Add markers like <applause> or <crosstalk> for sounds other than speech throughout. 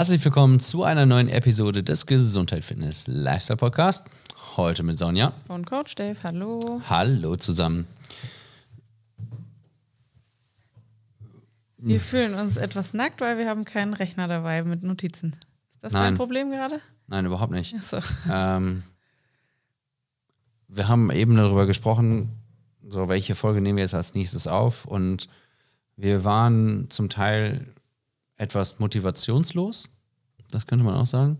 Herzlich willkommen zu einer neuen Episode des Gesundheit Fitness Lifestyle Podcast. Heute mit Sonja. Und Coach Dave, hallo. Hallo zusammen. Wir fühlen uns etwas nackt, weil wir haben keinen Rechner dabei mit Notizen. Ist das Nein. dein Problem gerade? Nein, überhaupt nicht. Achso. Ähm, wir haben eben darüber gesprochen, so welche Folge nehmen wir jetzt als nächstes auf und wir waren zum Teil etwas motivationslos, das könnte man auch sagen,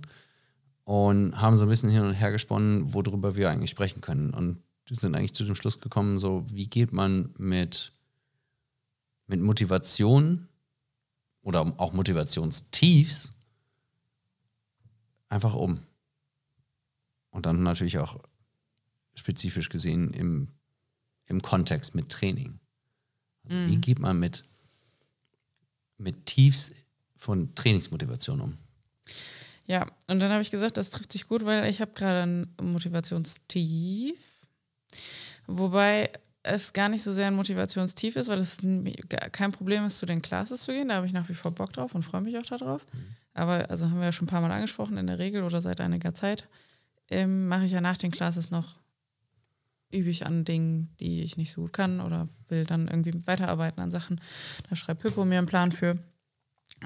und haben so ein bisschen hin und her gesponnen, worüber wir eigentlich sprechen können. Und wir sind eigentlich zu dem Schluss gekommen, so wie geht man mit, mit Motivation oder auch Motivationstiefs einfach um. Und dann natürlich auch spezifisch gesehen im, im Kontext mit Training. Also Wie geht man mit, mit Tiefs von Trainingsmotivation um? Ja, und dann habe ich gesagt, das trifft sich gut, weil ich habe gerade ein Motivationstief. Wobei es gar nicht so sehr ein Motivationstief ist, weil es kein Problem ist, zu den Classes zu gehen. Da habe ich nach wie vor Bock drauf und freue mich auch darauf. Aber, also haben wir ja schon ein paar Mal angesprochen, in der Regel oder seit einiger Zeit ähm, mache ich ja nach den Classes noch, übe ich an Dingen, die ich nicht so gut kann oder will dann irgendwie weiterarbeiten an Sachen. Da schreibt Pippo mir einen Plan für.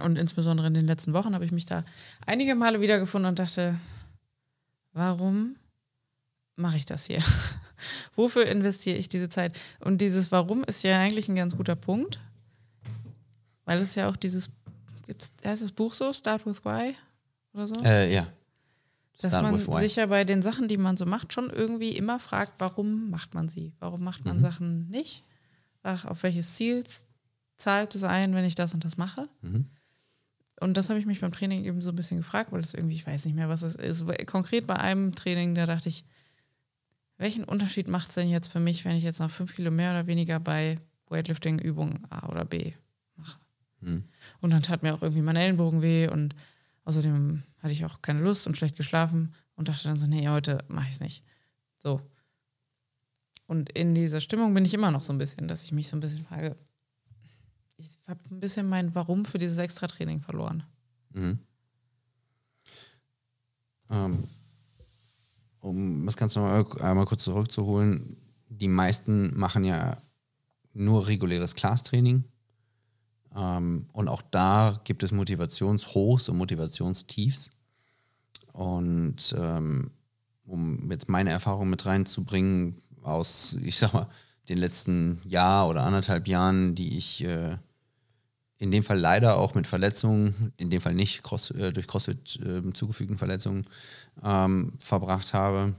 Und insbesondere in den letzten Wochen habe ich mich da einige Male wiedergefunden und dachte, warum mache ich das hier? <laughs> Wofür investiere ich diese Zeit? Und dieses Warum ist ja eigentlich ein ganz guter Punkt, weil es ja auch dieses, gibt's, heißt das Buch so, Start with Why oder so? Äh, ja. Dass Start man with why. sich ja bei den Sachen, die man so macht, schon irgendwie immer fragt, warum macht man sie? Warum macht Mhm. man Sachen nicht? Ach, auf welches Ziel zahlt es ein, wenn ich das und das mache? Mhm. Und das habe ich mich beim Training eben so ein bisschen gefragt, weil es irgendwie, ich weiß nicht mehr, was es ist. Konkret bei einem Training, da dachte ich, welchen Unterschied macht es denn jetzt für mich, wenn ich jetzt noch fünf Kilo mehr oder weniger bei Weightlifting-Übungen A oder B mache? Mhm. Und dann tat mir auch irgendwie mein Ellenbogen weh und außerdem hatte ich auch keine Lust und schlecht geschlafen und dachte dann so, nee, heute mache ich es nicht. So. Und in dieser Stimmung bin ich immer noch so ein bisschen, dass ich mich so ein bisschen frage, ich habe ein bisschen mein Warum für dieses Extra-Training verloren. Mhm. Ähm, um das Ganze noch mal einmal kurz zurückzuholen, die meisten machen ja nur reguläres Class-Training. Ähm, und auch da gibt es Motivationshochs und Motivationstiefs. Und ähm, um jetzt meine Erfahrung mit reinzubringen aus, ich sag mal, den letzten Jahr oder anderthalb Jahren, die ich äh, in dem Fall leider auch mit Verletzungen, in dem Fall nicht Cross, äh, durch CrossFit äh, zugefügten Verletzungen ähm, verbracht habe,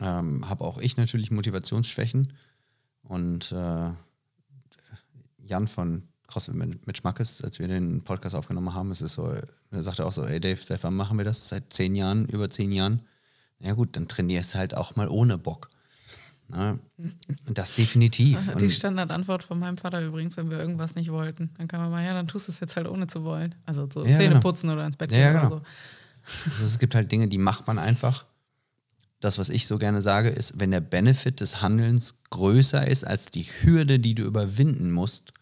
ähm, habe auch ich natürlich Motivationsschwächen. Und äh, Jan von CrossFit mit, Schmackes, als wir den Podcast aufgenommen haben, ist es so, er sagte auch so, ey Dave, seit wann machen wir das? Seit zehn Jahren, über zehn Jahren. Ja gut, dann trainierst du halt auch mal ohne Bock. Und das definitiv. <laughs> Die Und- Standardantwort von meinem Vater übrigens, wenn wir irgendwas nicht wollten, dann kam er mal, ja, dann tust du es jetzt halt ohne zu wollen. Also so Ja, Zähne genau. putzen oder ins Bett gehen ja, oder genau. so. Also es gibt halt Dinge, die macht man einfach. Das, was ich so gerne sage, ist, wenn der Benefit des Handelns größer ist als die Hürde, die du überwinden musst,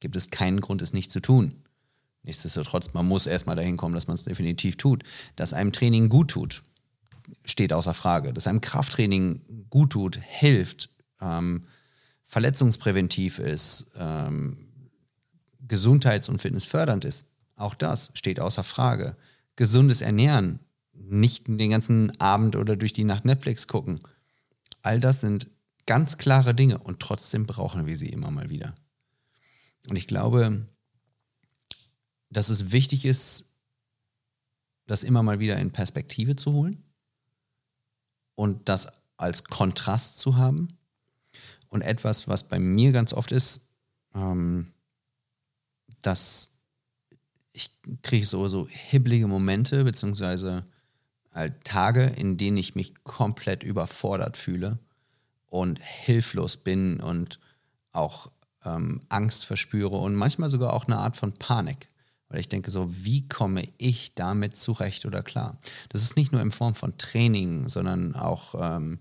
gibt es keinen Grund, es nicht zu tun. Nichtsdestotrotz, man muss erstmal dahin kommen, dass man es definitiv tut. Dass einem Training gut tut, steht außer Frage. Dass einem Krafttraining gut tut, hilft, ähm, verletzungspräventiv ist, ähm, gesundheits- und fitnessfördernd ist, auch das steht außer Frage. Gesundes Ernähren, nicht den ganzen Abend oder durch die Nacht Netflix gucken. All das sind ganz klare Dinge und trotzdem brauchen wir sie immer mal wieder. Und ich glaube, dass es wichtig ist, das immer mal wieder in Perspektive zu holen und das als Kontrast zu haben. Und etwas, was bei mir ganz oft ist, ähm, dass ich kriege so, hibbelige Momente, beziehungsweise halt Tage, in denen ich mich komplett überfordert fühle und hilflos bin und auch ähm, Angst verspüre und manchmal sogar auch eine Art von Panik. Weil ich denke so, wie komme ich damit zurecht oder klar? Das ist nicht nur in Form von Training, sondern auch, ähm,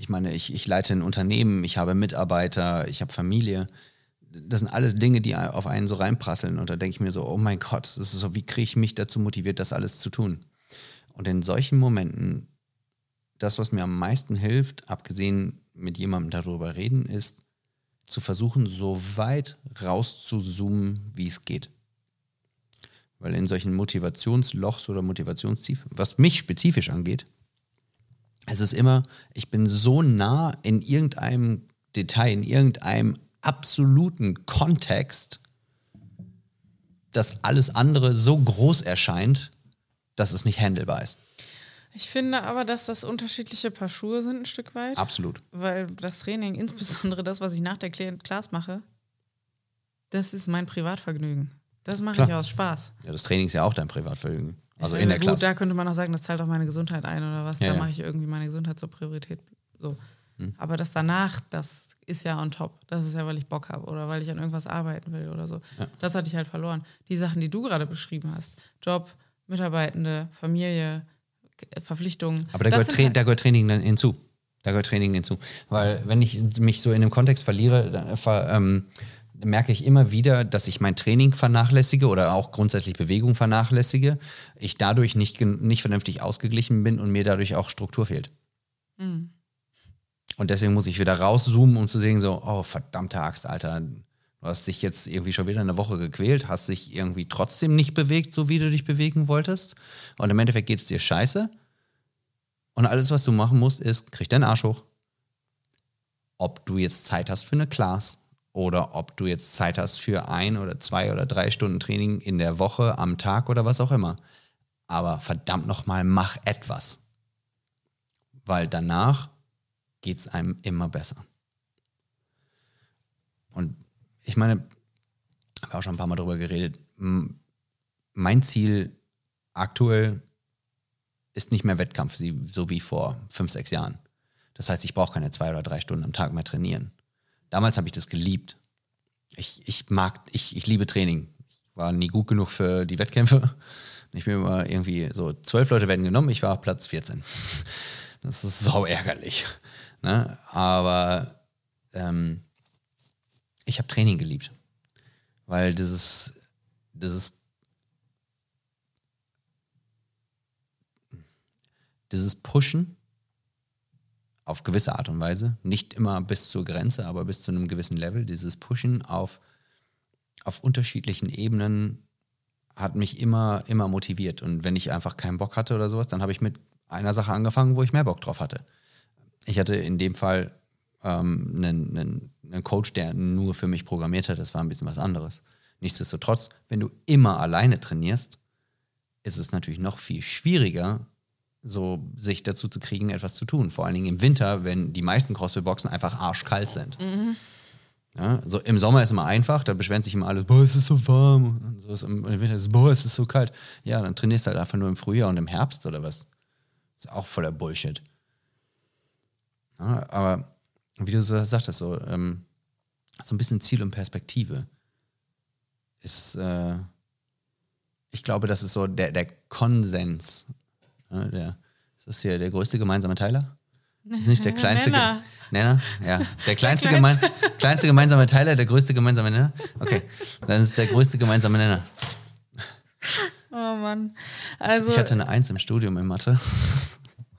ich meine, ich, ich leite ein Unternehmen, ich habe Mitarbeiter, ich habe Familie. das sind alles Dinge, die auf einen so reinprasseln. Und da denke ich mir so, oh mein Gott, das ist so, wie kriege ich mich dazu motiviert, das alles zu tun? Und in solchen Momenten, das, was mir am meisten hilft, abgesehen mit jemandem darüber reden, ist, zu versuchen, so weit rauszuzoomen, wie es geht. Weil in solchen Motivationslochs oder Motivationstiefen, was mich spezifisch angeht, es ist immer, ich bin so nah in irgendeinem Detail, in irgendeinem absoluten Kontext, dass alles andere so groß erscheint, dass es nicht handelbar ist. Ich finde aber, dass das unterschiedliche Paar Schuhe sind, ein Stück weit. Absolut. Weil das Training, <laughs> insbesondere das, was ich nach der Class mache, das ist mein Privatvergnügen. Das mache Klar. ich aus Spaß. Ja, das Training ist ja auch dein Privatvergnügen. Also Ja, in der gut, Klasse. Da könnte man auch sagen, das zahlt auch meine Gesundheit ein oder was. Ja, da ja. mache ich irgendwie meine Gesundheit zur Priorität. So. Hm. Aber das danach, das ist ja on top. Das ist ja, weil ich Bock habe oder weil ich an irgendwas arbeiten will oder so. Das hatte ich halt verloren. Die Sachen, die du gerade beschrieben hast, Job, Mitarbeitende, Familie, Verpflichtungen. Aber da gehört, halt- da gehört Training dann hinzu. Da gehört Training hinzu. Weil wenn ich mich so in dem Kontext verliere, dann ver, ähm, merke ich immer wieder, dass ich mein Training vernachlässige oder auch grundsätzlich Bewegung vernachlässige. Ich dadurch nicht, nicht vernünftig ausgeglichen bin und mir dadurch auch Struktur fehlt. Mhm. Und deswegen muss ich wieder rauszoomen, um zu sehen, so, oh, verdammte Axt, Alter. Du hast dich jetzt irgendwie schon wieder eine Woche gequält, hast dich irgendwie trotzdem nicht bewegt, so wie du dich bewegen wolltest. Und im Endeffekt geht es dir scheiße. Und alles, was du machen musst, ist, krieg deinen Arsch hoch. Ob du jetzt Zeit hast für eine Class oder ob du jetzt Zeit hast für ein oder zwei oder drei Stunden Training in der Woche, am Tag oder was auch immer. Aber verdammt nochmal, mach etwas. Weil danach geht es einem immer besser. Und ich meine, ich habe auch schon ein paar Mal darüber geredet. Mein Ziel aktuell ist nicht mehr Wettkampf, so wie vor fünf, sechs Jahren. Das heißt, ich brauche keine zwei oder drei Stunden am Tag mehr trainieren. Damals habe ich das geliebt. Ich, ich mag, ich, ich liebe Training. Ich war nie gut genug für die Wettkämpfe. Ich bin immer irgendwie so, zwölf Leute werden genommen, ich war Platz 14. Das ist sau ärgerlich. Ne? Aber ähm, ich habe Training geliebt. Weil dieses, dieses, dieses Pushen auf gewisse Art und Weise, nicht immer bis zur Grenze, aber bis zu einem gewissen Level, dieses Pushen auf, auf unterschiedlichen Ebenen hat mich immer, immer motiviert. Und wenn ich einfach keinen Bock hatte oder sowas, dann habe ich mit einer Sache angefangen, wo ich mehr Bock drauf hatte. Ich hatte in dem Fall ähm, einen, einen, einen Coach, der nur für mich programmiert hat. Das war ein bisschen was anderes. Nichtsdestotrotz, wenn du immer alleine trainierst, ist es natürlich noch viel schwieriger, so sich dazu zu kriegen, etwas zu tun. Vor allen Dingen im Winter, wenn die meisten CrossFit-Boxen einfach arschkalt sind. Ja, so im Sommer ist immer einfach, da beschweren sich immer alle, boah, es ist so warm. Und so ist im Winter ist, boah, es ist so kalt. Ja, dann trainierst du halt einfach nur im Frühjahr und im Herbst oder was. Ist auch voller Bullshit. Ja, aber wie du so sagtest, so, ähm, so ein bisschen Ziel und Perspektive ist, äh, ich glaube, das ist so der, der Konsens. Ja, der, ist das hier der größte gemeinsame Teiler? Ist nicht der <laughs> kleinste Ge- Nenner. Nenner? Ja. Der kleinste, kleinste- gemein, kleinste gemeinsame Teiler, der größte gemeinsame Nenner? Okay. Dann ist es der größte gemeinsame Nenner. <laughs> Oh Mann. Also, Ich hatte eine Eins im Studium in Mathe. <laughs>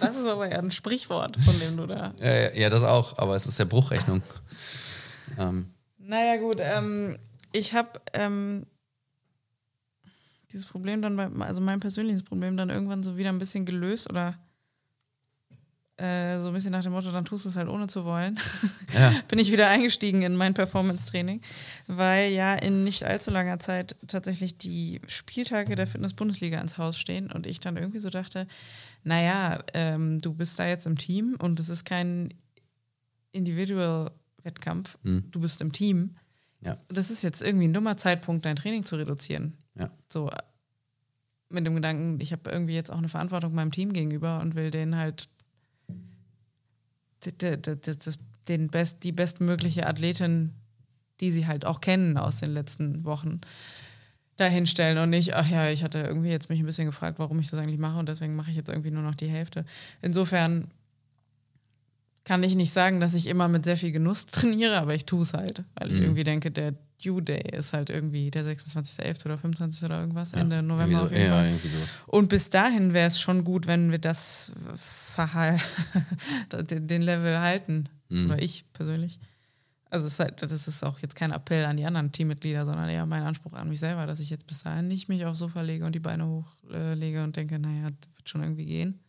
das ist aber ja ein Sprichwort, von dem du da. Ja, ja, das auch, aber es ist ja Bruchrechnung. Ähm, Naja, gut, ähm, ich habe ähm, dieses Problem dann, also mein persönliches Problem dann irgendwann so wieder ein bisschen gelöst oder äh, so ein bisschen nach dem Motto, dann tust du es halt ohne zu wollen. <laughs> ja. Bin ich wieder eingestiegen in mein Performance-Training, weil ja in nicht allzu langer Zeit tatsächlich die Spieltage der Fitness-Bundesliga ins Haus stehen und ich dann irgendwie so dachte, naja, ähm, du bist da jetzt im Team und es ist kein Individual-Wettkampf, du bist im Team. Ja. Das ist jetzt irgendwie ein dummer Zeitpunkt, dein Training zu reduzieren. Ja. So mit dem Gedanken, ich habe irgendwie jetzt auch eine Verantwortung meinem Team gegenüber und will denen halt den best, die bestmögliche Athletin, die sie halt auch kennen aus den letzten Wochen, dahinstellen und nicht, ach ja, ich hatte irgendwie jetzt mich ein bisschen gefragt, warum ich das eigentlich mache und deswegen mache ich jetzt irgendwie nur noch die Hälfte. Insofern kann ich nicht sagen, dass ich immer mit sehr viel Genuss <laughs> trainiere, aber ich tue es halt, weil ich Mhm. irgendwie denke, der Due Day ist halt irgendwie der 26.11. oder 25. oder irgendwas, Ende November auf jeden ja, Fall. irgendwie sowas. Und bis dahin wäre es schon gut, wenn wir das Verhall, <laughs> den Level halten. Mhm. Oder ich persönlich. Also es ist halt, das ist auch jetzt kein Appell an die anderen Teammitglieder, sondern eher mein Anspruch an mich selber, dass ich jetzt bis dahin nicht mich aufs Sofa lege und die Beine hochlege äh, und denke, naja, das wird schon irgendwie gehen.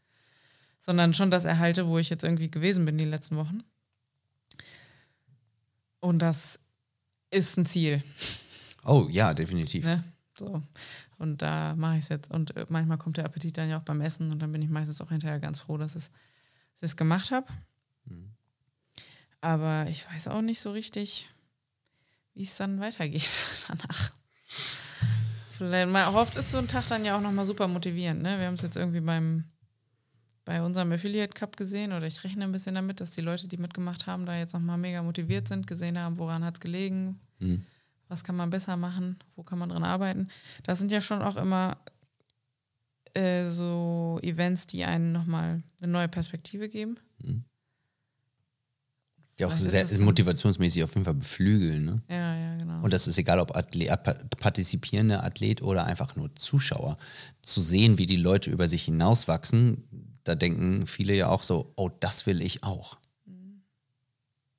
Sondern schon das erhalte, wo ich jetzt irgendwie gewesen bin die letzten Wochen. Und das ist ein Ziel. Oh ja, definitiv. Ne? So. Und da mache ich es jetzt. Und äh, manchmal kommt der Appetit dann ja auch beim Essen und dann bin ich meistens auch hinterher ganz froh, dass, es, dass ich es gemacht habe. Mhm. Aber ich weiß auch nicht so richtig, wie es dann weitergeht <laughs> danach. Vielleicht mal oft ist so ein Tag dann ja auch nochmal super motivierend. Ne? Wir haben es jetzt irgendwie beim bei unserem Affiliate Cup gesehen oder ich rechne ein bisschen damit, dass die Leute, die mitgemacht haben, da jetzt nochmal mega motiviert sind, gesehen haben, woran hat es gelegen, Mhm. was kann man besser machen, wo kann man dran arbeiten. Das sind ja schon auch immer äh, so Events, die einen nochmal eine neue Perspektive geben. Die auch Vielleicht ist sehr motivationsmäßig auf jeden Fall beflügeln. Ne? Ja, ja, genau. Und das ist egal, ob Athlet, äh, partizipierender Athlet oder einfach nur Zuschauer. Zu sehen, wie die Leute über sich hinauswachsen, da denken viele ja auch so, oh, das will ich auch.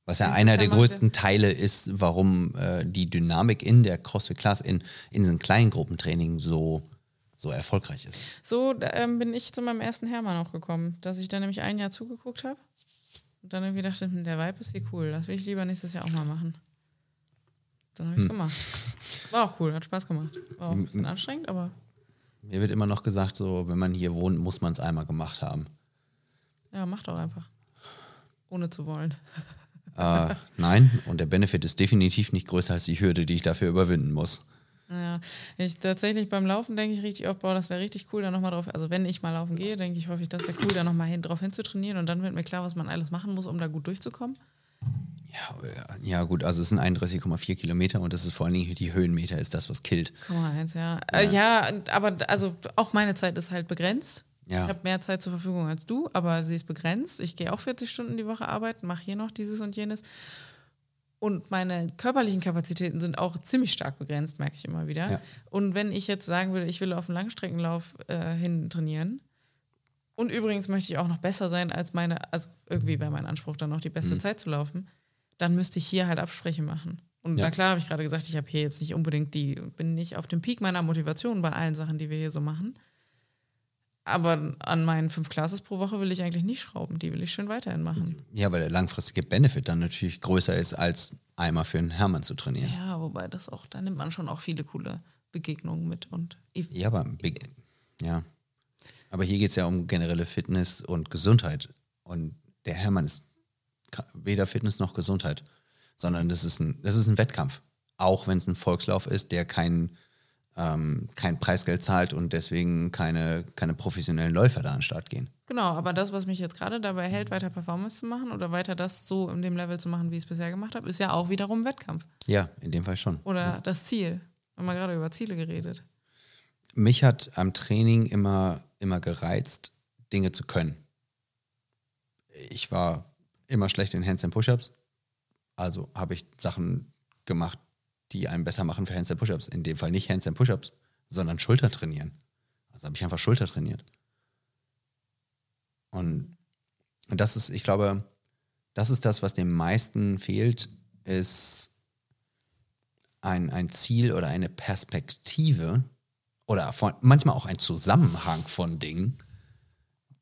Was ja einer der größten Teile ist, warum äh, die Dynamik in der CrossFit Class in, in diesen kleinen Gruppentraining so, so erfolgreich ist. So ähm, bin ich zu meinem ersten Hermann auch gekommen, dass ich da nämlich ein Jahr zugeguckt habe und dann irgendwie dachte, hm, der Vibe ist hier cool, das will ich lieber nächstes Jahr auch mal machen. Dann habe ich es gemacht. War auch cool, hat Spaß gemacht. War auch ein bisschen anstrengend, aber Mir wird immer noch gesagt, so, wenn man hier wohnt, muss man es einmal gemacht haben. ja, mach doch einfach. Ohne zu wollen. Äh, nein, und der Benefit ist definitiv nicht größer als die Hürde, die ich dafür überwinden muss. Ja, ich tatsächlich beim Laufen denke ich richtig oft, boah, das wäre richtig cool, da nochmal drauf. Also wenn ich mal laufen gehe, denke ich häufig, das wäre cool, da nochmal hin, drauf hinzutrainieren und dann wird mir klar, was man alles machen muss, um da gut durchzukommen. Ja, äh, ja gut, also es sind 31,4 Kilometer und das ist vor allen Dingen die Höhenmeter, ist das, was killt. Guck mal, eins, ja. Ja, äh, ja aber also auch meine Zeit ist halt begrenzt. Ja. Ich habe mehr Zeit zur Verfügung als du, aber sie ist begrenzt. Ich gehe auch 40 Stunden die Woche arbeiten, mache hier noch dieses und jenes. Und meine körperlichen Kapazitäten sind auch ziemlich stark begrenzt, merke ich immer wieder. Ja. Und wenn ich jetzt sagen würde, ich will auf einen Langstreckenlauf äh, hin trainieren, und übrigens möchte ich auch noch besser sein als meine, also irgendwie wäre mein Anspruch dann noch die beste Mhm. Zeit zu laufen, dann müsste ich hier halt Abspreche machen. Und Ja. na klar habe ich gerade gesagt, ich habe hier jetzt nicht unbedingt die, bin nicht auf dem Peak meiner Motivation bei allen Sachen, die wir hier so machen. Aber an meinen fünf Classes pro Woche will ich eigentlich nicht schrauben. Die will ich schön weiterhin machen. Ja, weil der langfristige Benefit dann natürlich größer ist, als einmal für einen Hermann zu trainieren. Ja, wobei das auch, da nimmt man schon auch viele coole Begegnungen mit und Ja, aber, ja. aber hier geht es ja um generelle Fitness und Gesundheit. Und der Hermann ist weder Fitness noch Gesundheit, sondern das ist ein, das ist ein Wettkampf. Auch wenn es ein Volkslauf ist, der kein, ähm, kein Preisgeld zahlt und deswegen keine, keine professionellen Läufer da an den Start gehen. Genau, aber das, was mich jetzt gerade dabei hält, weiter Performance zu machen oder weiter das so in dem Level zu machen, wie ich es bisher gemacht habe, ist ja auch wiederum Wettkampf. Ja, in dem Fall schon. Oder das Ziel. Wir haben ja gerade über Ziele geredet. mich hat am Training immer, immer gereizt, Dinge zu können. Ich war immer schlecht in Handstand Push-Ups, also habe ich Sachen gemacht, die einen besser machen für Handstand Push-Ups. In dem Fall nicht Handstand Push-Ups, sondern Schulter trainieren. Also habe ich einfach Schulter trainiert. Und, und das ist, ich glaube, das ist das, was den meisten fehlt, ist ein, ein Ziel oder eine Perspektive oder von, manchmal auch ein Zusammenhang von Dingen,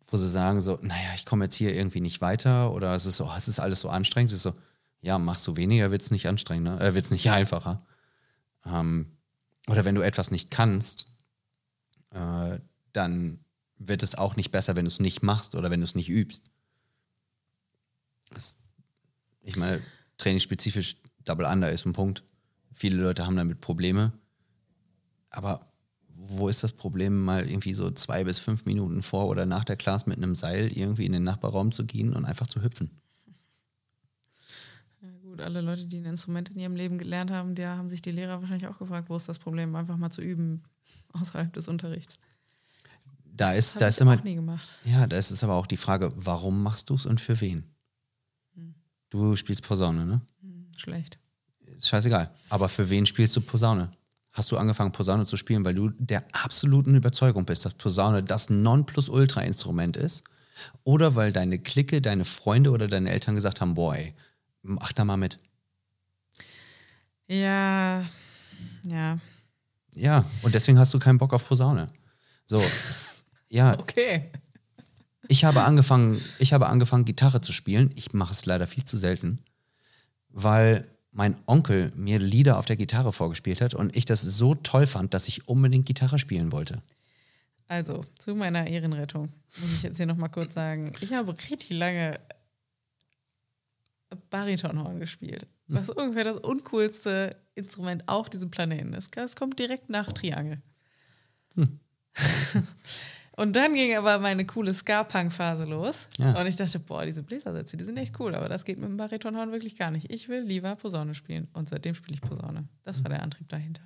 wo sie sagen so, naja, ich komme jetzt hier irgendwie nicht weiter oder es ist so, es ist alles so anstrengend. Es ist so, ja, machst du weniger, wird es nicht anstrengender, äh, wird es nicht <laughs> einfacher. Ähm, oder wenn du etwas nicht kannst, äh, dann wird es auch nicht besser, wenn du es nicht machst oder wenn du es nicht übst. Das, ich meine, trainingsspezifisch Double Under ist ein Punkt. Viele Leute haben damit Probleme. Aber wo ist das Problem, mal irgendwie so zwei bis fünf Minuten vor oder nach der Class mit einem Seil irgendwie in den Nachbarraum zu gehen und einfach zu hüpfen? Ja, gut, alle Leute, die ein Instrument in ihrem Leben gelernt haben, die haben sich die Lehrer wahrscheinlich auch gefragt, wo ist das Problem, einfach mal zu üben <laughs> außerhalb des Unterrichts. Da ist, Das da habe ist immer, auch nie gemacht. ja, da ist es aber auch die Frage, warum machst du es und für wen? Du spielst Posaune, ne? Schlecht. Ist scheißegal. Aber für wen spielst du Posaune? Hast du angefangen, Posaune zu spielen, weil du der absoluten Überzeugung bist, dass Posaune das Nonplusultra-Instrument ist? Oder weil deine Clique, deine Freunde oder deine Eltern gesagt haben, boah, ey, mach da mal mit. Ja, ja. Ja, und deswegen hast du keinen Bock auf Posaune. So, <laughs> ja, Okay. ich habe angefangen, ich habe angefangen, Gitarre zu spielen. Ich mache es leider viel zu selten, weil mein Onkel mir Lieder auf der Gitarre vorgespielt hat und ich das so toll fand, dass ich unbedingt Gitarre spielen wollte. Also, zu meiner Ehrenrettung muss ich jetzt hier nochmal kurz sagen. Ich habe richtig lange Baritonhorn gespielt. Was ungefähr das uncoolste Instrument auf diesem Planeten ist. Es kommt direkt nach Triangel. <laughs> Und dann ging aber meine coole Ska-Punk-Phase los. Ja. Und ich dachte, boah, diese Bläsersätze, die sind echt cool, aber das geht mit dem Baritonhorn wirklich gar nicht. Ich will lieber Posaune spielen. Und seitdem spiele ich Posaune. Das war der Antrieb dahinter.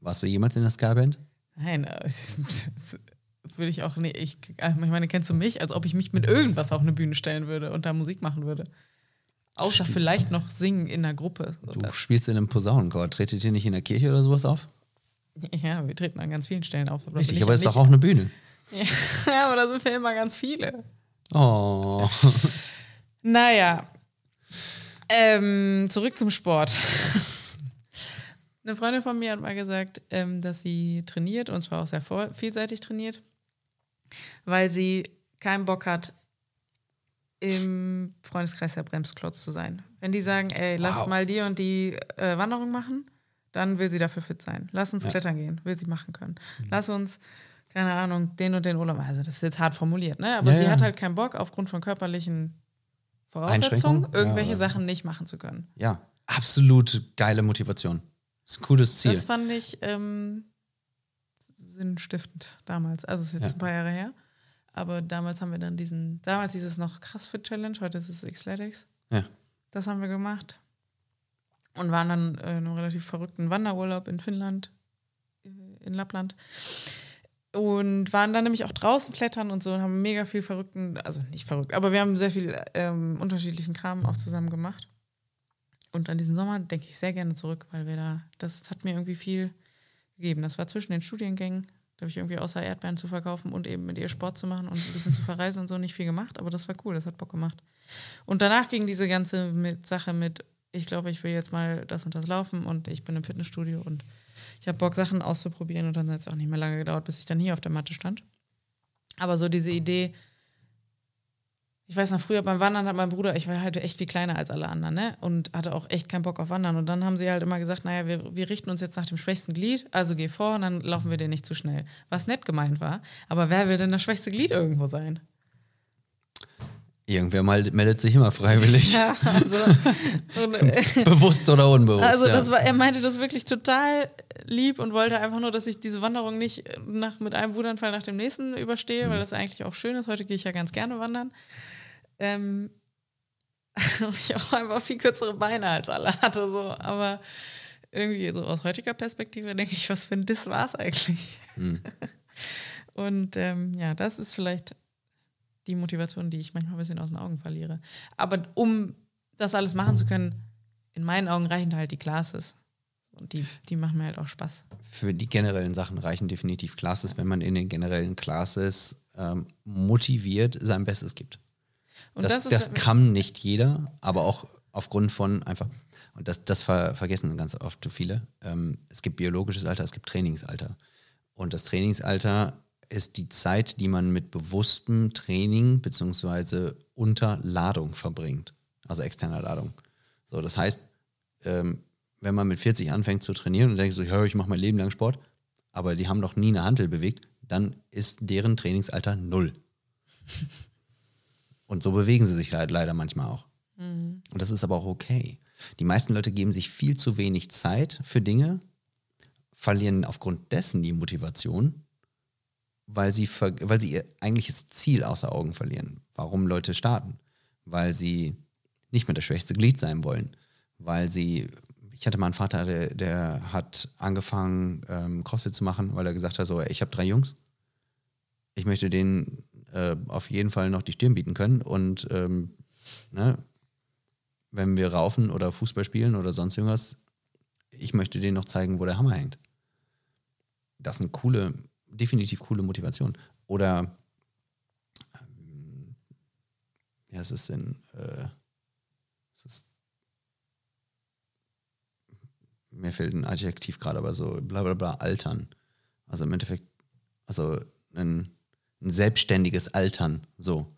Warst du jemals in der Ska-Band? Nein, äh, <laughs> das, würde ich auch nicht. Ich, ich meine, kennst du mich, als ob ich mich mit irgendwas auf eine Bühne stellen würde und da Musik machen würde? Außer vielleicht noch singen in einer Gruppe. Du spielst in einem Posaunenchor. Tretet ihr nicht in der Kirche oder sowas auf? <laughs> ja, wir treten an ganz vielen Stellen auf. da Richtig, aber es ist doch auch eine Bühne. <laughs> Ja, aber da sind wir immer ganz viele. Oh. <laughs> Naja. Ähm, zurück zum Sport. Eine Freundin von mir hat mal gesagt, ähm, dass sie trainiert und zwar auch sehr vielseitig trainiert, weil sie keinen Bock hat, im Freundeskreis der Bremsklotz zu sein. Wenn die sagen, ey, lass Wow. mal die und die äh, Wanderung machen, dann will sie dafür fit sein. Lass uns Ja. klettern gehen, will sie machen können. Lass uns, keine Ahnung, den und den Urlaub. Also das ist jetzt hart formuliert, ne? Aber Ja, sie ja. hat halt keinen Bock, aufgrund von körperlichen Voraussetzungen, irgendwelche. Sachen nicht machen zu können. Ja, absolut geile Motivation. ist ein cooles Ziel. Das fand ich ähm, sinnstiftend damals. Also es ist jetzt ein paar Jahre her. Aber damals haben wir dann diesen, damals hieß es noch CrossFit Challenge, heute ist es Xletics. Ja. Das haben wir gemacht. Und waren dann äh, in einem relativ verrückten Wanderurlaub in Finnland, äh, in Lappland. Und waren dann nämlich auch draußen klettern und so und haben mega viel verrückten, also nicht verrückt, aber wir haben sehr viel ähm, unterschiedlichen Kram auch zusammen gemacht. Und an diesen Sommer denke ich sehr gerne zurück, weil wir da, das hat mir irgendwie viel gegeben. Das war zwischen den Studiengängen. Da habe ich irgendwie außer Erdbeeren zu verkaufen und eben mit ihr Sport zu machen und ein bisschen zu verreisen und so nicht viel gemacht, aber das war cool, das hat Bock gemacht. Und danach ging diese ganze mit Sache mit, ich glaube, ich will jetzt mal das und das laufen und ich bin im Fitnessstudio und ich habe Bock, Sachen auszuprobieren und dann hat es auch nicht mehr lange gedauert, bis ich dann hier auf der Matte stand. Aber so diese Idee, ich weiß noch, früher beim Wandern hat mein Bruder, ich war halt echt viel kleiner als alle anderen, ne? Und hatte auch echt keinen Bock auf Wandern. Und dann haben sie halt immer gesagt, naja, wir, wir richten uns jetzt nach dem schwächsten Glied, also geh vor und dann laufen wir dir nicht zu schnell. Was nett gemeint war. Aber wer will denn das schwächste Glied irgendwo sein? Irgendwer mal, meldet sich immer freiwillig. Ja, also, und, <laughs> Bewusst oder unbewusst. also das war, er meinte das wirklich total lieb und wollte einfach nur, dass ich diese Wanderung nicht nach, mit einem Wutanfall nach dem nächsten überstehe, weil das eigentlich auch schön ist. Heute gehe ich ja ganz gerne wandern. Ähm, <laughs> ich auch einfach viel kürzere Beine als alle hatte, so. Aber irgendwie so aus heutiger Perspektive denke ich, was für ein Diss war es eigentlich? <laughs> Und ähm, ja, das ist vielleicht die Motivation, die ich manchmal ein bisschen aus den Augen verliere. Aber um das alles machen zu können, in meinen Augen reichen halt die Classes. Und die, die machen mir halt auch Spaß. Für die generellen Sachen reichen definitiv Classes, wenn man in den generellen Classes ähm, motiviert sein Bestes gibt. Und das, das, das, kann nicht jeder, aber auch aufgrund von einfach, und das, das ver, vergessen ganz oft viele, ähm, es gibt biologisches Alter, es gibt Trainingsalter. Und das Trainingsalter ist die Zeit, die man mit bewusstem Training beziehungsweise unter Ladung verbringt, also externer Ladung. So, das heißt, ähm, wenn man mit 40 anfängt zu trainieren und denkt so, ja, ich mache mein Leben lang Sport, aber die haben noch nie eine Hantel bewegt, dann ist deren Trainingsalter null. <laughs> Und so bewegen sie sich halt leider manchmal auch. Und das ist aber auch okay. Die meisten Leute geben sich viel zu wenig Zeit für Dinge, verlieren aufgrund dessen die Motivation, weil sie, weil sie ihr eigentliches Ziel außer Augen verlieren. Warum Leute starten? Weil sie nicht mehr das schwächste Glied sein wollen. Weil sie, ich hatte mal einen Vater, der, der hat angefangen, ähm, CrossFit zu machen, weil er gesagt hat, so, ich habe drei Jungs, ich möchte denen äh, auf jeden Fall noch die Stirn bieten können und ähm, ne, wenn wir raufen oder Fußball spielen oder sonst irgendwas, ich möchte denen noch zeigen, wo der Hammer hängt. Das eine coole, definitiv coole Motivation. Oder ähm, ja, es ist in, äh, es ist, mir fehlt ein Adjektiv gerade, aber so bla bla bla, altern. Also im Endeffekt, also ein, ein selbstständiges Altern, so.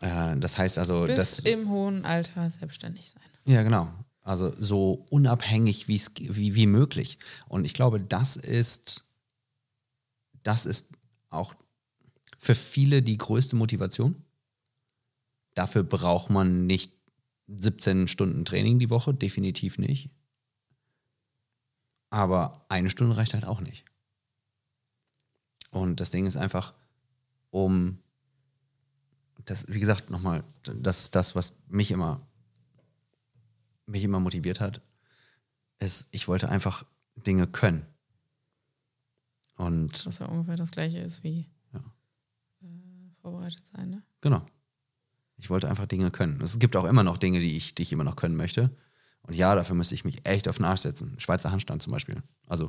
Äh, das heißt also, Bis dass. im hohen Alter selbstständig sein. Ja, genau. Also so unabhängig wie, wie möglich. Und ich glaube, das ist, das ist auch für viele die größte Motivation. Dafür braucht man nicht 17 Stunden Training die Woche, definitiv nicht. Aber eine Stunde reicht halt auch nicht. Und das Ding ist einfach, um das, wie gesagt, nochmal, das ist das, was mich immer, mich immer motiviert hat, ist, ich wollte einfach Dinge können. Und Was ja ungefähr das gleiche ist wie Ja. äh, vorbereitet sein, ne? genau. Ich wollte einfach Dinge können. Es gibt auch immer noch Dinge, die ich, die ich immer noch können möchte. Und ja, dafür müsste ich mich echt auf den Arsch setzen. Schweizer Handstand zum Beispiel. Also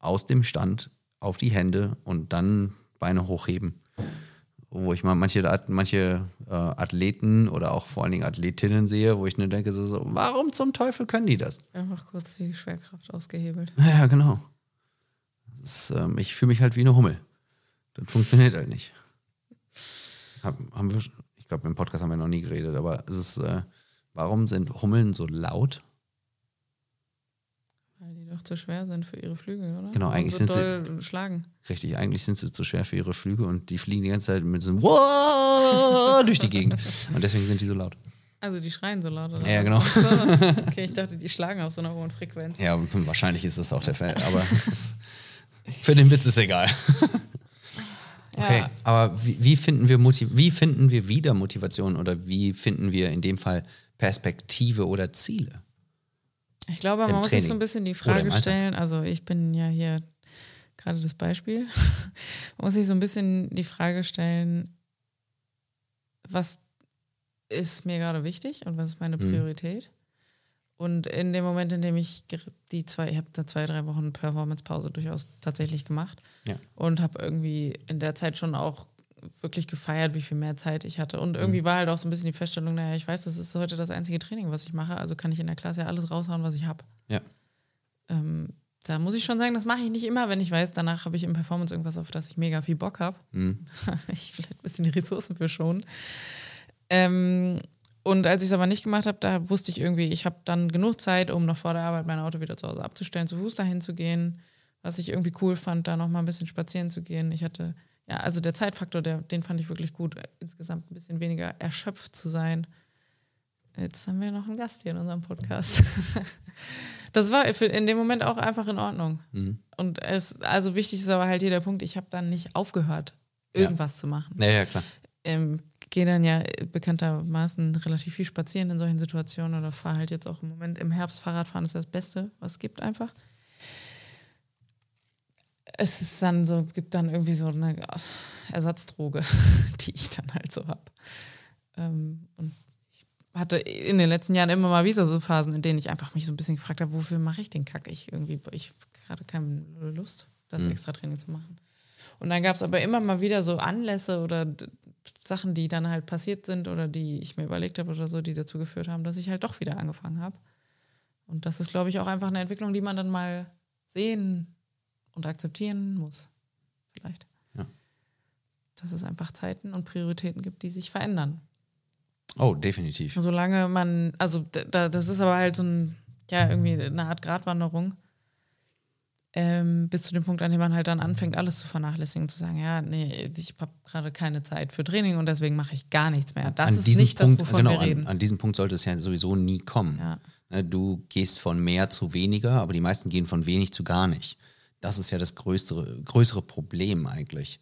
aus dem Stand auf die Hände und dann Beine hochheben. Wo ich mal manche, manche äh, Athleten oder auch vor allen Dingen Athletinnen sehe, wo ich nur denke, so, so, warum zum Teufel können die das? Einfach kurz die Schwerkraft ausgehebelt. Ja, genau. Ist, ähm, ich fühle mich halt wie eine Hummel. Das funktioniert halt nicht. Hab, haben wir, ich glaube, im Podcast haben wir noch nie geredet, aber es ist, äh, warum sind Hummeln so laut? Weil die doch zu schwer sind für ihre Flügel, oder? Genau, eigentlich so sind sie- schlagen. Richtig, eigentlich sind sie zu schwer für ihre Flüge und die fliegen die ganze Zeit mit so einem Wow durch die Gegend. Und deswegen sind die so laut. Also die schreien so laut, oder? Ja, genau. So. Okay, ich dachte, die schlagen auf so einer hohen Frequenz. Ja, wahrscheinlich ist das auch der Fall, aber es ist, für den Witz ist egal. Okay, Ja. aber wie, wie, finden wir Motiv wie finden wir wieder Motivation oder wie finden wir in dem Fall Perspektive oder Ziele? Ich glaube, man Im muss sich so ein bisschen die Frage stellen, also ich bin ja hier gerade das Beispiel, <laughs> man muss sich so ein bisschen die Frage stellen, was ist mir gerade wichtig und was ist meine Mhm. Priorität? Und in dem Moment, in dem ich die zwei, ich habe da zwei, drei Wochen Performance-Pause durchaus tatsächlich gemacht Ja. und habe irgendwie in der Zeit schon auch wirklich gefeiert, wie viel mehr Zeit ich hatte. Und Mhm. irgendwie war halt auch so ein bisschen die Feststellung, naja, ich weiß, das ist heute das einzige Training, was ich mache, also kann ich in der Klasse ja alles raushauen, was ich habe. Ja. Ähm, da muss ich schon sagen, das mache ich nicht immer, wenn ich weiß, danach habe ich im Performance irgendwas, auf das ich mega viel Bock habe. Mhm. <laughs> ich vielleicht ein bisschen die Ressourcen für schon. Ähm, und als ich es aber nicht gemacht habe, da wusste ich irgendwie, ich habe dann genug Zeit, um noch vor der Arbeit mein Auto wieder zu Hause abzustellen, zu Fuß dahin zu gehen. Was ich irgendwie cool fand, da noch mal ein bisschen spazieren zu gehen. Ich hatte, ja, also der Zeitfaktor, der, den fand ich wirklich gut, insgesamt ein bisschen weniger erschöpft zu sein. Jetzt haben wir noch einen Gast hier in unserem Podcast. <laughs> das war in dem Moment auch einfach in Ordnung. Mhm. Und es, also wichtig ist aber halt hier der Punkt, ich habe dann nicht aufgehört, Ja. irgendwas zu machen. Ja, ja, klar. Ähm, gehe dann ja bekanntermaßen relativ viel spazieren in solchen Situationen oder fahre halt jetzt auch im Moment im Herbst Fahrradfahren ist das Beste, was es gibt einfach. Es ist dann so, gibt dann irgendwie so eine Ersatzdroge, <laughs> die ich dann halt so habe. Ähm, und ich hatte in den letzten Jahren immer mal wieder so Phasen, in denen ich einfach mich so ein bisschen gefragt habe, wofür mache ich den Kack? Ich irgendwie, ich habe gerade keine Lust, das Mhm. extra Training zu machen. Und dann gab es aber immer mal wieder so Anlässe oder Sachen, die dann halt passiert sind oder die ich mir überlegt habe oder so, die dazu geführt haben, dass ich halt doch wieder angefangen habe. Und das ist, glaube ich, auch einfach eine Entwicklung, die man dann mal sehen und akzeptieren muss. Vielleicht. Ja. Dass es einfach Zeiten und Prioritäten gibt, die sich verändern. Oh, definitiv. Solange man, also da- da, das ist aber halt so ein, ja, irgendwie eine Art Gratwanderung. Ähm, bis zu dem Punkt, an dem man halt dann anfängt, alles zu vernachlässigen, zu sagen, ja, nee, ich habe gerade keine Zeit für Training und deswegen mache ich gar nichts mehr. Das an ist nicht Punkt, das, wovon genau, wir reden. An, an diesem Punkt sollte es ja sowieso nie kommen. Ja. Ne, Du gehst von mehr zu weniger, aber die meisten gehen von wenig zu gar nicht. Das ist ja das größere, größere Problem eigentlich.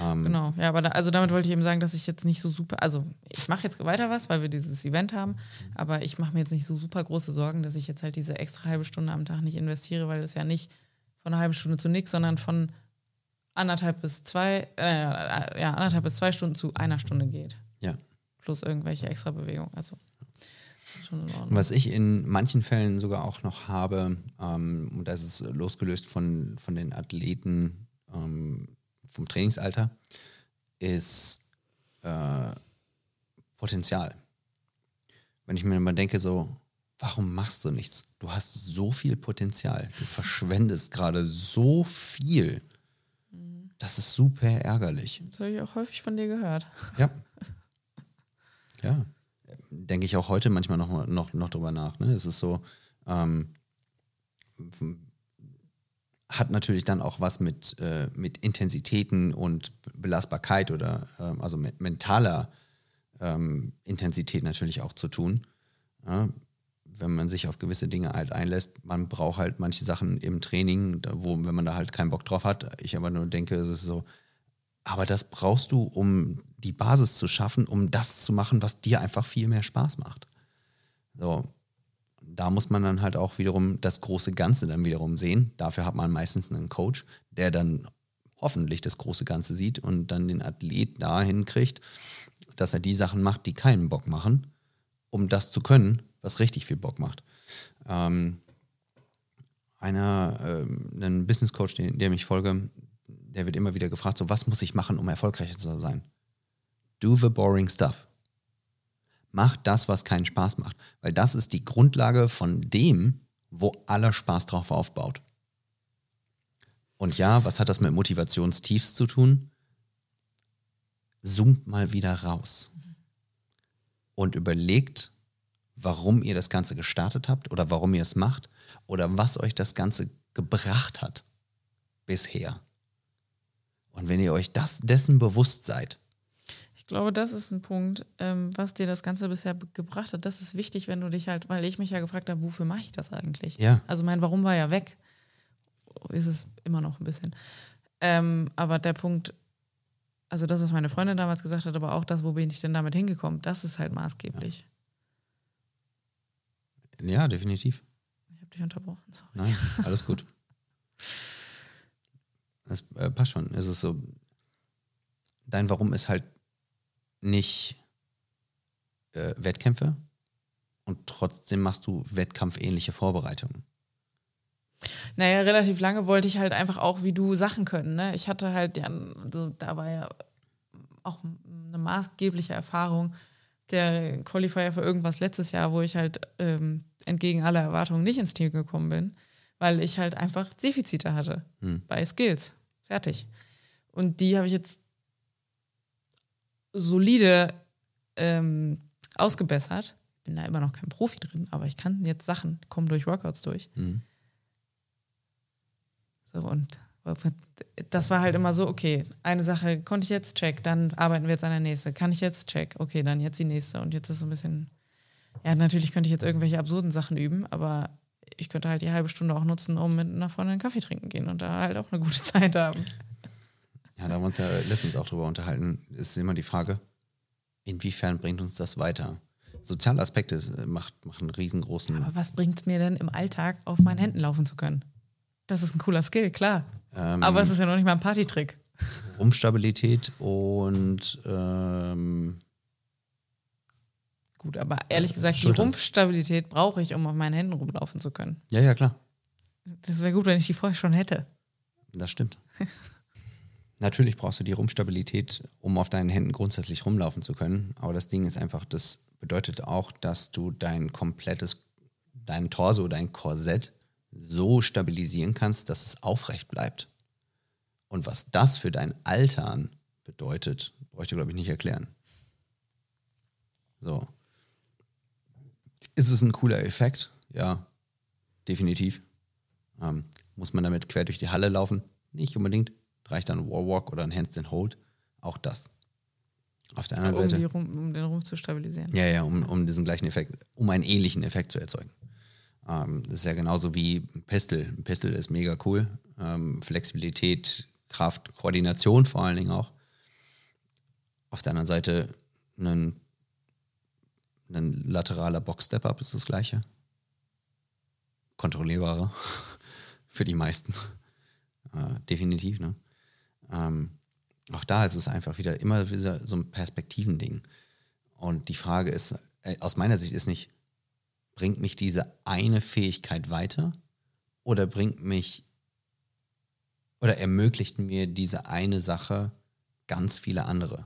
Ähm, Genau, ja, aber da, also damit wollte ich eben sagen, dass ich jetzt nicht so super, also ich mache jetzt weiter was, weil wir dieses Event haben, aber ich mache mir jetzt nicht so super große Sorgen, dass ich jetzt halt diese extra halbe Stunde am Tag nicht investiere, weil es ja nicht von einer halben Stunde zu nichts, sondern von anderthalb bis zwei, äh, ja, anderthalb bis zwei Stunden zu einer Stunde geht. Ja. Plus irgendwelche extra Bewegungen. Also Schon in Ordnung. Was ich in manchen Fällen sogar auch noch habe, ähm, und das ist losgelöst von, von den Athleten ähm, vom Trainingsalter, ist äh, Potenzial. Wenn ich mir mal denke, so, warum machst du nichts? Du hast so viel Potenzial. Du verschwendest gerade so viel. Das ist super ärgerlich. Das habe ich auch häufig von dir gehört. Ja. Ja. Denke ich auch heute manchmal noch, noch, noch drüber nach. Ne? Es ist so, ähm, hat natürlich dann auch was mit, äh, mit Intensitäten und Belastbarkeit oder ähm, also mit mentaler ähm, Intensität natürlich auch zu tun. Ja? Wenn man sich auf gewisse Dinge halt einlässt, man braucht halt manche Sachen im Training, wo, wenn man da halt keinen Bock drauf hat, ich aber nur denke, es ist so, aber das brauchst du, um die Basis zu schaffen, um das zu machen, was dir einfach viel mehr Spaß macht. So, da muss man dann halt auch wiederum das große Ganze dann wiederum sehen. Dafür hat man meistens einen Coach, der dann hoffentlich das große Ganze sieht und dann den Athlet dahin kriegt, dass er die Sachen macht, die keinen Bock machen, um das zu können, was richtig viel Bock macht. Ähm, einer, ähm, ein Business Coach, dem, dem ich folge, der wird immer wieder gefragt, so was muss ich machen, um erfolgreicher zu sein? Do the boring stuff. Mach das, was keinen Spaß macht, weil das ist die Grundlage von dem, wo aller Spaß drauf aufbaut. Und ja, was hat das mit Motivationstiefs zu tun? Zoomt mal wieder raus und überlegt, warum ihr das Ganze gestartet habt oder warum ihr es macht oder was euch das Ganze gebracht hat bisher. Und wenn ihr euch das, dessen bewusst seid, Ich glaube, das ist ein Punkt, ähm, was dir das Ganze bisher gebracht hat. Das ist wichtig, wenn du dich halt, weil ich mich ja gefragt habe, wofür mache ich das eigentlich? Ja. Also mein Warum war ja weg. Ist es immer noch ein bisschen. Ähm, aber der Punkt, also das, was meine Freundin damals gesagt hat, aber auch das, wo bin ich denn damit hingekommen, das ist halt maßgeblich. ja, definitiv. Ich habe dich unterbrochen. Sorry. Nein, alles gut. Das äh, passt schon. Es ist so, dein Warum ist halt nicht äh, Wettkämpfe und trotzdem machst du wettkampfähnliche Vorbereitungen. Naja, relativ lange wollte ich halt einfach auch wie du Sachen können. Ne? Ich hatte halt, ja, also da war ja auch eine maßgebliche Erfahrung der Qualifier für irgendwas letztes Jahr, wo ich halt ähm, entgegen aller Erwartungen nicht ins Ziel gekommen bin, weil ich halt einfach Defizite hatte Hm. bei Skills. Fertig. Und die habe ich jetzt solide ähm, ausgebessert. Bin da immer noch kein Profi drin, aber ich kann jetzt Sachen, komme durch Workouts durch. Mhm. So, und das war halt immer so, okay, eine Sache konnte ich jetzt, check, dann arbeiten wir jetzt an der nächsten. Kann ich jetzt, check, okay, dann jetzt die nächste. Und jetzt ist es ein bisschen, ja, natürlich könnte ich jetzt irgendwelche absurden Sachen üben, aber ich könnte halt die halbe Stunde auch nutzen, um mit einer Freundin einen Kaffee trinken gehen und da halt auch eine gute <laughs> Zeit haben. Ja, da haben wir uns ja letztens auch drüber unterhalten. Ist immer die Frage, inwiefern bringt uns das weiter? Soziale Aspekte äh, macht, machen einen riesengroßen. Aber was bringt es mir denn im Alltag, auf meinen Händen laufen zu können? Das ist ein cooler Skill, klar. Ähm, Aber es ist ja noch nicht mal ein Partytrick. Rumpfstabilität und ähm, Gut, aber ehrlich gesagt, die Schultern. Rumpfstabilität brauche ich, um auf meinen Händen rumlaufen zu können. ja, ja, klar. Das wäre gut, wenn ich die vorher schon hätte. Das stimmt. <laughs> Natürlich brauchst du die Rumpfstabilität, um auf deinen Händen grundsätzlich rumlaufen zu können. Aber das Ding ist einfach, das bedeutet auch, dass du dein komplettes, dein Torso, dein Korsett so stabilisieren kannst, dass es aufrecht bleibt. Und was das für dein Altern bedeutet, dir, glaube ich, nicht erklären. So. Ist es ein cooler Effekt? Ja, definitiv. Ähm, muss man damit quer durch die Halle laufen? Nicht unbedingt. Reicht dann ein Warwalk oder ein Handstand Hold? Auch das. Auf der anderen Um, die Seite. Rum, um den Rumpf zu stabilisieren. Ja, ja, um, um diesen gleichen Effekt, um einen ähnlichen Effekt zu erzeugen. Ähm, das ist ja genauso wie ein Pistol. Ein Pistol ist mega cool. Ähm, Flexibilität, Kraft, Koordination vor allen Dingen auch. Auf der anderen Seite ein, ein lateraler Box-Step-Up ist das gleiche. Kontrollierbarer <laughs> für die meisten. Äh, definitiv, ne? Ähm, auch da ist es einfach wieder immer wieder so ein Perspektivending. Und die Frage ist, äh, aus meiner Sicht ist nicht, bringt mich diese eine Fähigkeit weiter oder bringt mich oder ermöglicht mir diese eine Sache ganz viele andere.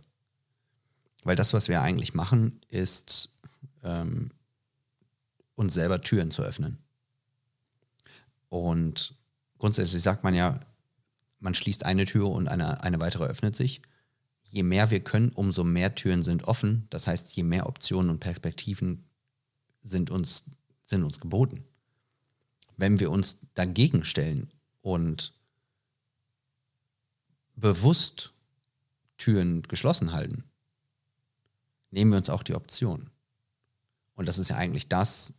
Weil das, was wir eigentlich machen, ist ähm, uns selber Türen zu öffnen. Und grundsätzlich sagt man ja, man schließt eine Tür und eine, eine weitere öffnet sich. Je mehr wir können, umso mehr Türen sind offen. Das heißt, je mehr Optionen und Perspektiven sind uns, sind uns geboten. Wenn wir uns dagegen stellen und bewusst Türen geschlossen halten, nehmen wir uns auch die Option. Und das ist ja eigentlich das,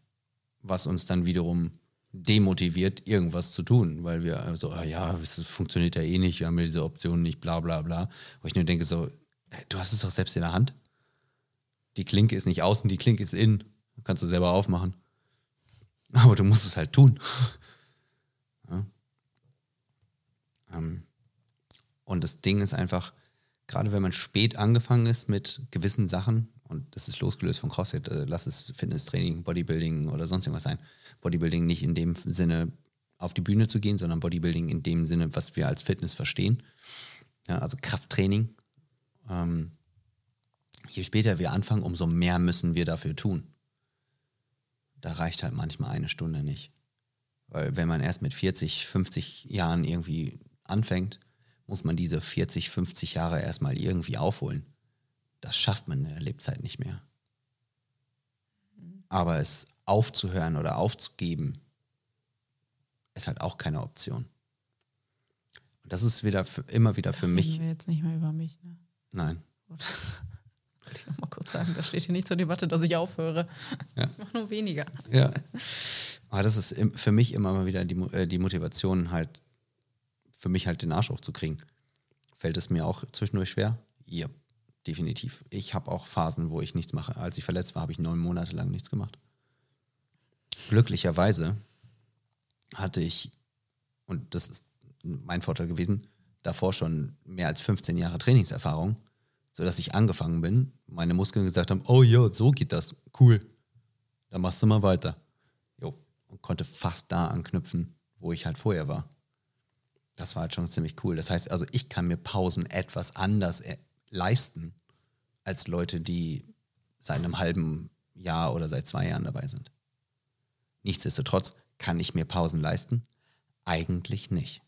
was uns dann wiederum demotiviert, irgendwas zu tun, weil wir so, ah ja, es funktioniert ja eh nicht, wir haben ja diese Option nicht, bla bla bla. Wo ich nur denke so, du hast es doch selbst in der Hand. Die Klinke ist nicht außen, die Klinke ist innen. Kannst du selber aufmachen. Aber du musst es halt tun. Ja. Ähm, und das Ding ist einfach, gerade wenn man spät angefangen ist mit gewissen Sachen, und das ist losgelöst von CrossFit, äh, lass es Fitnesstraining, Bodybuilding oder sonst irgendwas sein. Bodybuilding nicht in dem Sinne auf die Bühne zu gehen, sondern Bodybuilding in dem Sinne, was wir als Fitness verstehen. Ja, also Krafttraining. Ähm, je später wir anfangen, umso mehr müssen wir dafür tun. Da reicht halt manchmal eine Stunde nicht. Weil wenn man erst mit 40, 50 Jahren irgendwie anfängt, muss man diese 40, 50 Jahre erstmal irgendwie aufholen. Das schafft man in der Lebzeit nicht mehr. Aber es aufzuhören oder aufzugeben, ist halt auch keine Option. Und das ist wieder für, immer wieder für Reden mich. wir jetzt nicht mehr über mich, ne? Nein. Gut. Wollte ich noch mal kurz sagen, da steht hier nicht zur Debatte, dass ich aufhöre. Ja. Ich mach nur weniger. Ja. Aber das ist für mich immer mal wieder die, äh, die Motivation, halt für mich halt den Arsch hochzukriegen. Fällt es mir auch zwischendurch schwer? Ja, definitiv. Ich habe auch Phasen, wo ich nichts mache. Als ich verletzt war, habe ich neun Monate lang nichts gemacht. Glücklicherweise hatte ich, und das ist mein Vorteil gewesen, davor schon mehr als 15 Jahre Trainingserfahrung, sodass ich angefangen bin, meine Muskeln gesagt haben, oh ja, so geht das, cool, dann machst du mal weiter. Jo, und konnte fast da anknüpfen, wo ich halt vorher war. Das war halt schon ziemlich cool. Das heißt also, ich kann mir Pausen etwas anders äh, leisten als Leute, die seit einem halben Jahr oder seit zwei Jahren dabei sind. Nichtsdestotrotz kann ich mir Pausen leisten? Eigentlich nicht.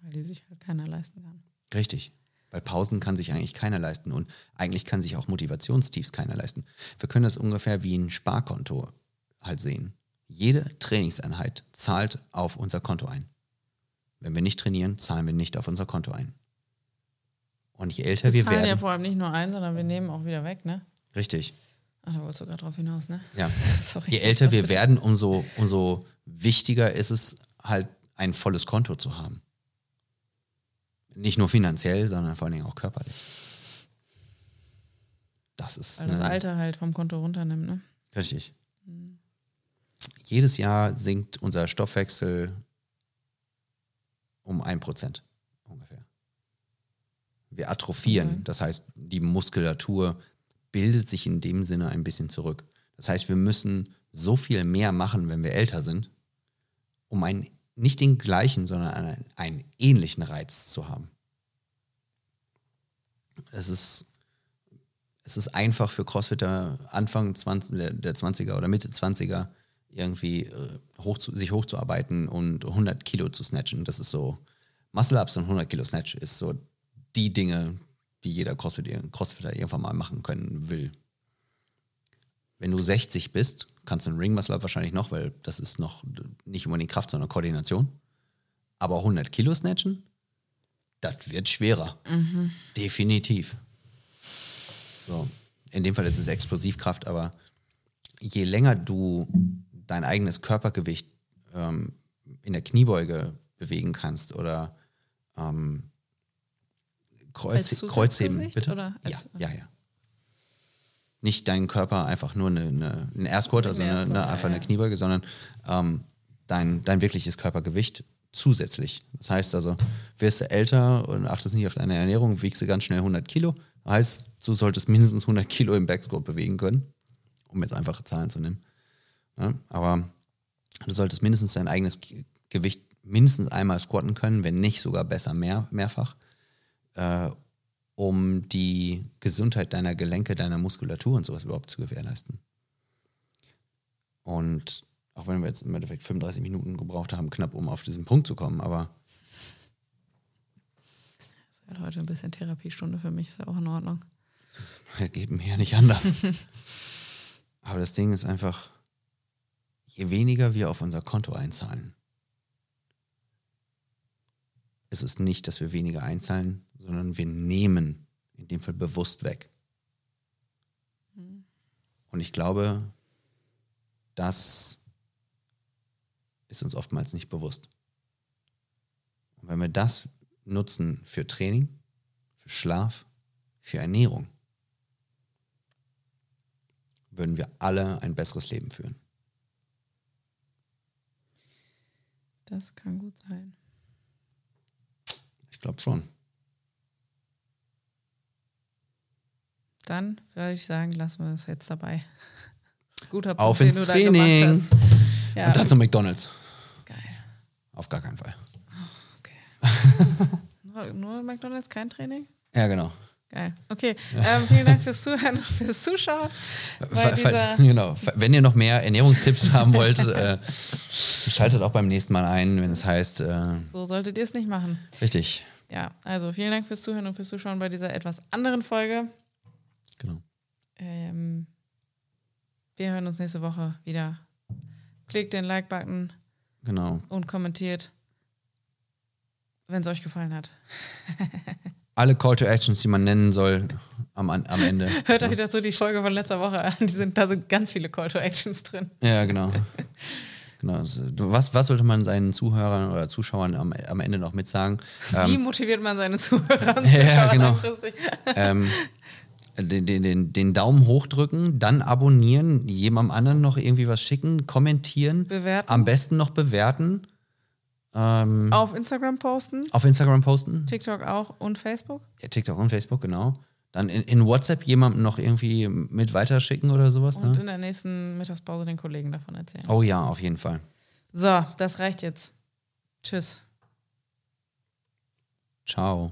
Weil die sich halt keiner leisten kann. Richtig. Weil Pausen kann sich eigentlich keiner leisten und eigentlich kann sich auch Motivationstiefs keiner leisten. Wir können das ungefähr wie ein Sparkonto halt sehen. Jede Trainingseinheit zahlt auf unser Konto ein. Wenn wir nicht trainieren, zahlen wir nicht auf unser Konto ein. Und je älter Wir wir zahlen ja werden, vor allem nicht nur ein, sondern wir nehmen auch wieder weg, ne? richtig, Ach, da wolltest du gerade drauf hinaus, ne? ja. <laughs> Sorry. Je älter wir werden, umso, umso wichtiger ist es halt ein volles Konto zu haben. Nicht nur finanziell, sondern vor allen Dingen auch körperlich. Das ist Weil das Alter halt vom Konto runternimmt, ne? Richtig. Jedes Jahr sinkt unser Stoffwechsel um ein Prozent ungefähr. Wir atrophieren, Okay. das heißt, die Muskulatur bildet sich in dem Sinne ein bisschen zurück. Das heißt, wir müssen so viel mehr machen, wenn wir älter sind, um einen, nicht den gleichen, sondern einen, einen ähnlichen Reiz zu haben. Es ist es ist einfach für Crossfitter Anfang 20, der, der 20er oder Mitte 20er irgendwie äh, hoch zu, sich hochzuarbeiten und 100 Kilo zu snatchen. Das ist so, Muscle-Ups und 100 Kilo Snatch ist so die Dinge, die jeder Crossfit, Crossfitter irgendwann mal machen können will. Wenn du 60 bist, kannst du einen Ring Muscle Up wahrscheinlich noch, weil das ist noch nicht unbedingt Kraft, sondern Koordination. Aber 100 Kilo snatchen, das wird schwerer. Definitiv. So. In dem Fall ist es Explosivkraft, aber je länger du dein eigenes Körpergewicht ähm, in der Kniebeuge bewegen kannst oder ähm, Kreuz, Kreuzheben, bitte? oder ja, ja, ja. Nicht deinen Körper einfach nur eine, eine, ein Air Squat, also eine, eine, einfach eine. Kniebeuge, sondern ähm, dein, dein wirkliches Körpergewicht zusätzlich. Das heißt also, wirst du älter und achtest nicht auf deine Ernährung, wiegst du ganz schnell 100 Kilo. Heißt, du solltest mindestens 100 Kilo im Backsquat bewegen können, um jetzt einfache Zahlen zu nehmen. Ja, aber du solltest mindestens dein eigenes Ge- Gewicht mindestens einmal squatten können, wenn nicht sogar besser mehr, mehrfach, äh, um die Gesundheit deiner Gelenke, deiner Muskulatur und sowas überhaupt zu gewährleisten. Und auch wenn wir jetzt im Endeffekt 35 Minuten gebraucht haben, knapp um auf diesen Punkt zu kommen, aber Das ist halt heute ein bisschen Therapiestunde für mich, ist ja auch in Ordnung. wir geben hier nicht anders. <laughs> aber das Ding ist einfach, je weniger wir auf unser Konto einzahlen, ist es nicht, dass wir weniger einzahlen, sondern wir nehmen in dem Fall bewusst weg. Und ich glaube, das ist uns oftmals nicht bewusst. Und wenn wir das nutzen für Training, für Schlaf, für Ernährung, würden wir alle ein besseres Leben führen. Das kann gut sein. Ich glaube schon. Dann würde ich sagen, lassen wir es jetzt dabei. Guter Punkt, Auf den ins du da Training. Ja, Und dann zu McDonalds. geil. Auf gar keinen Fall. Okay. <laughs> nur, nur McDonalds, kein Training? Ja, genau. Geil. Okay. Ähm, vielen Dank fürs Zuhören und fürs Zuschauen. Genau. Wenn ihr noch mehr Ernährungstipps <laughs> haben wollt, äh, schaltet auch beim nächsten Mal ein, wenn es heißt, äh, so solltet ihr es nicht machen. richtig. Ja, also vielen Dank fürs Zuhören und fürs Zuschauen bei dieser etwas anderen Folge. Genau. Ähm, wir hören uns nächste Woche wieder. Klickt den Like-Button Genau. und kommentiert, wenn es euch gefallen hat. <laughs> Alle Call to Actions, die man nennen soll, am, am Ende. <laughs> Hört euch dazu die Folge von letzter Woche an. Die sind, da sind ganz viele Call to Actions drin. Ja, genau. genau. Was, was sollte man seinen Zuhörern oder Zuschauern am, am Ende noch mitsagen? Wie Ähm, motiviert man seine Zuhörer <laughs> und Ja, Zuschauer genau. langfristig? ähm, den, den, den, den Daumen hochdrücken, dann abonnieren, jemandem anderen noch irgendwie was schicken, kommentieren, Bewerten. am besten noch bewerten, ähm, Auf Instagram posten, auf Instagram posten, TikTok auch und Facebook. ja, TikTok und Facebook, genau. Dann in, in WhatsApp jemandem noch irgendwie mit weiterschicken oder sowas. Und Ne? in der nächsten Mittagspause den Kollegen davon erzählen. Oh ja, auf jeden Fall. So, das reicht jetzt. Tschüss. Ciao.